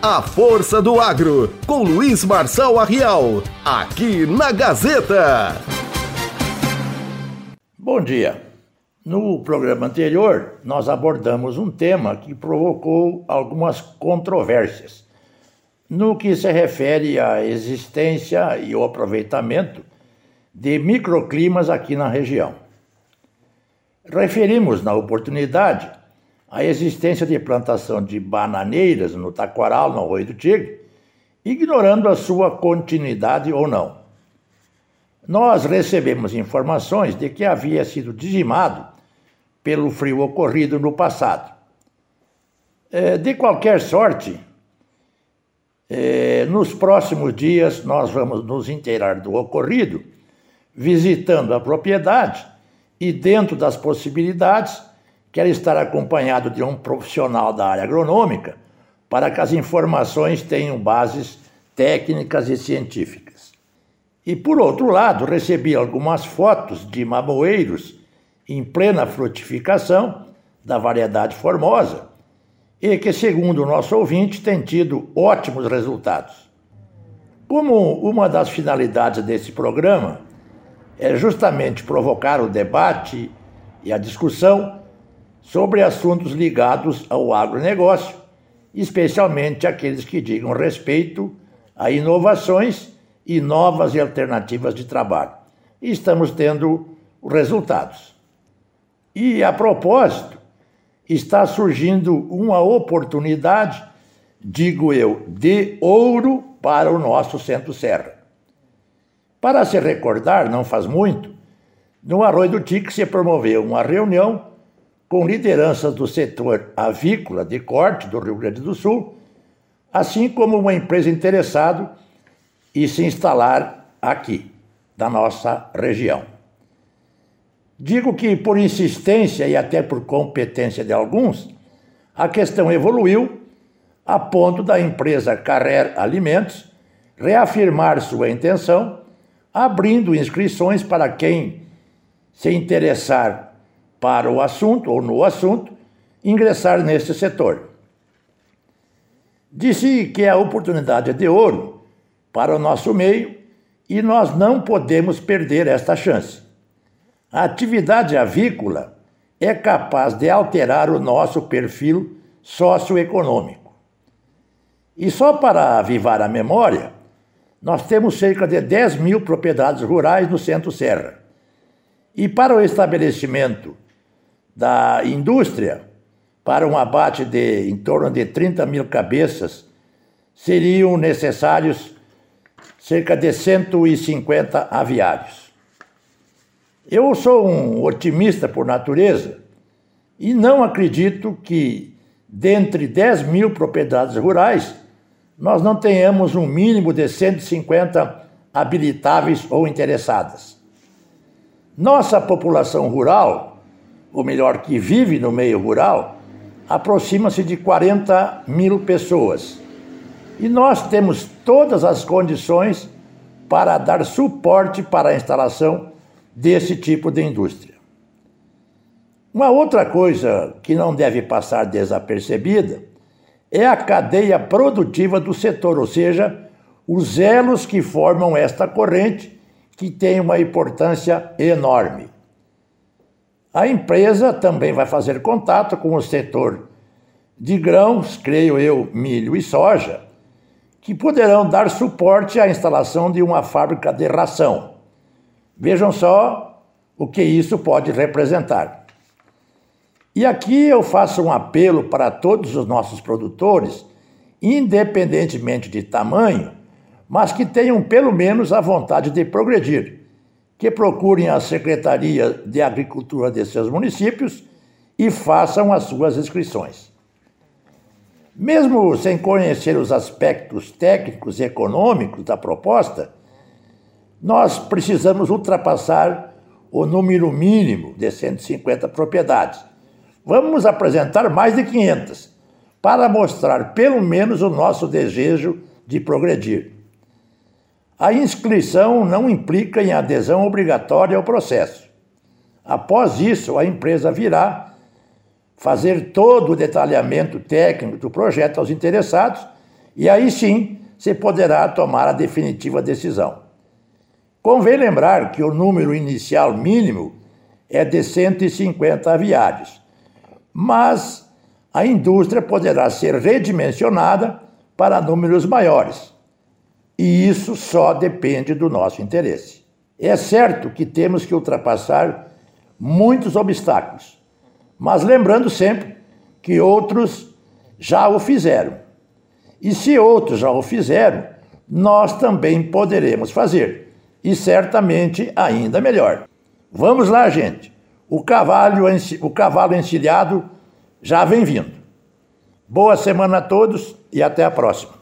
A Força do Agro, com Luiz Marçal Arrial, aqui na Gazeta. Bom dia. No programa anterior, nós abordamos um tema que provocou algumas controvérsias no que se refere à existência e ao aproveitamento de microclimas aqui na região. Referimos na oportunidade a existência de plantação de bananeiras no Taquaral, no Arroio do Tigre, ignorando a sua continuidade ou não. Nós recebemos informações de que havia sido dizimado pelo frio ocorrido no passado. É, de qualquer sorte, é, nos próximos dias nós vamos nos inteirar do ocorrido, visitando a propriedade e, dentro das possibilidades, quer estar acompanhado de um profissional da área agronômica para que as informações tenham bases técnicas e científicas. E por outro lado, recebi algumas fotos de mamoeiros em plena frutificação da variedade formosa e que, segundo o nosso ouvinte, tem tido ótimos resultados. Como uma das finalidades desse programa é justamente provocar o debate e a discussão sobre assuntos ligados ao agronegócio, especialmente aqueles que digam respeito a inovações e novas alternativas de trabalho. E estamos tendo resultados. E, a propósito, está surgindo uma oportunidade, digo eu, de ouro para o nosso Centro-Serra. Para se recordar, não faz muito, no Arroio do Tique se promoveu uma reunião com lideranças do setor avícola de corte do Rio Grande do Sul, assim como uma empresa interessada em se instalar aqui, da nossa região. Digo que, por insistência e até por competência de alguns, a questão evoluiu a ponto da empresa Carrer Alimentos reafirmar sua intenção, abrindo inscrições para quem se interessar para o assunto ou no assunto ingressar neste setor. Disse que a oportunidade é de ouro para o nosso meio e nós não podemos perder esta chance. A atividade avícola é capaz de alterar o nosso perfil socioeconômico. E só para avivar a memória, nós temos cerca de 10 mil propriedades rurais no Centro-Serra. E para o estabelecimento da indústria para um abate de em torno de 30 mil cabeças, seriam necessários cerca de 150 aviários. Eu sou um otimista por natureza e não acredito que, dentre 10 mil propriedades rurais, nós não tenhamos um mínimo de 150 habilitáveis ou interessadas. Nossa população rural ou melhor, que vive no meio rural, aproxima-se de 40 mil pessoas. E nós temos todas as condições para dar suporte para a instalação desse tipo de indústria. Uma outra coisa que não deve passar desapercebida é a cadeia produtiva do setor, ou seja, os elos que formam esta corrente, que tem uma importância enorme. A empresa também vai fazer contato com o setor de grãos, creio eu, milho e soja, que poderão dar suporte à instalação de uma fábrica de ração. Vejam só o que isso pode representar. E aqui eu faço um apelo para todos os nossos produtores, independentemente de tamanho, mas que tenham pelo menos a vontade de progredir que procurem a Secretaria de Agricultura de seus municípios e façam as suas inscrições. Mesmo sem conhecer os aspectos técnicos e econômicos da proposta, nós precisamos ultrapassar o número mínimo de 150 propriedades. Vamos apresentar mais de 500 para mostrar pelo menos o nosso desejo de progredir. A inscrição não implica em adesão obrigatória ao processo. Após isso, a empresa virá fazer todo o detalhamento técnico do projeto aos interessados e aí sim se poderá tomar a definitiva decisão. Convém lembrar que o número inicial mínimo é de 150 aviários, mas a indústria poderá ser redimensionada para números maiores. E isso só depende do nosso interesse. É certo que temos que ultrapassar muitos obstáculos, mas lembrando sempre que outros já o fizeram. E se outros já o fizeram, nós também poderemos fazer, e certamente ainda melhor. Vamos lá, gente. O cavalo, o cavalo encilhado já vem vindo. Boa semana a todos e até a próxima.